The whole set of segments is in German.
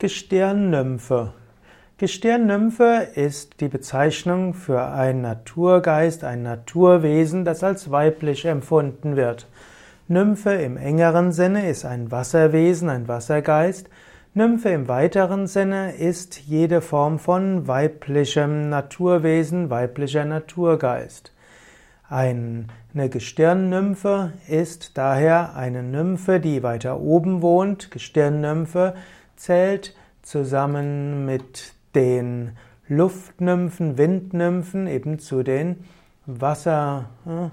Gestirnnymphe. Gestirnnymphe ist die Bezeichnung für einen Naturgeist, ein Naturwesen, das als weiblich empfunden wird. Nymphe im engeren Sinne ist ein Wasserwesen, ein Wassergeist. Nymphe im weiteren Sinne ist jede Form von weiblichem Naturwesen, weiblicher Naturgeist. Eine Gestirnnymphe ist daher eine Nymphe, die weiter oben wohnt. Gestirnnymphe zählt zusammen mit den Luftnymphen, Windnymphen eben zu den Wasser, äh,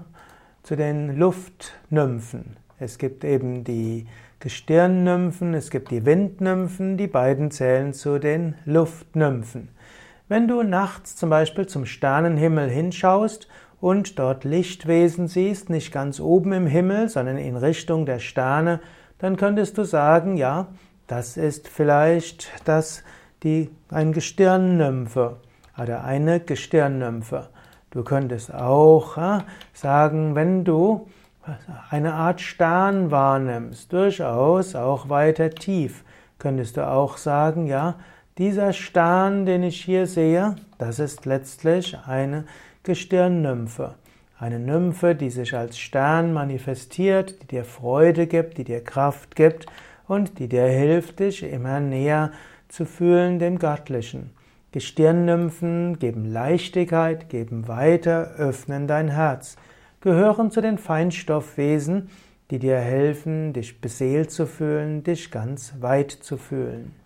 zu den Luftnymphen. Es gibt eben die Gestirnnymphen, es gibt die Windnymphen, die beiden zählen zu den Luftnymphen. Wenn du nachts zum Beispiel zum Sternenhimmel hinschaust und dort Lichtwesen siehst, nicht ganz oben im Himmel, sondern in Richtung der Sterne, dann könntest du sagen, ja, das ist vielleicht das, die, ein Gestirnnymphe oder eine Gestirnnymphe. Du könntest auch ja, sagen, wenn du eine Art Stern wahrnimmst, durchaus auch weiter tief, könntest du auch sagen, ja, dieser Stern, den ich hier sehe, das ist letztlich eine Gestirnnymphe. Eine Nymphe, die sich als Stern manifestiert, die dir Freude gibt, die dir Kraft gibt und die dir hilft, dich immer näher zu fühlen dem Göttlichen. Gestirnnymphen geben Leichtigkeit, geben weiter, öffnen dein Herz, gehören zu den Feinstoffwesen, die dir helfen, dich beseelt zu fühlen, dich ganz weit zu fühlen.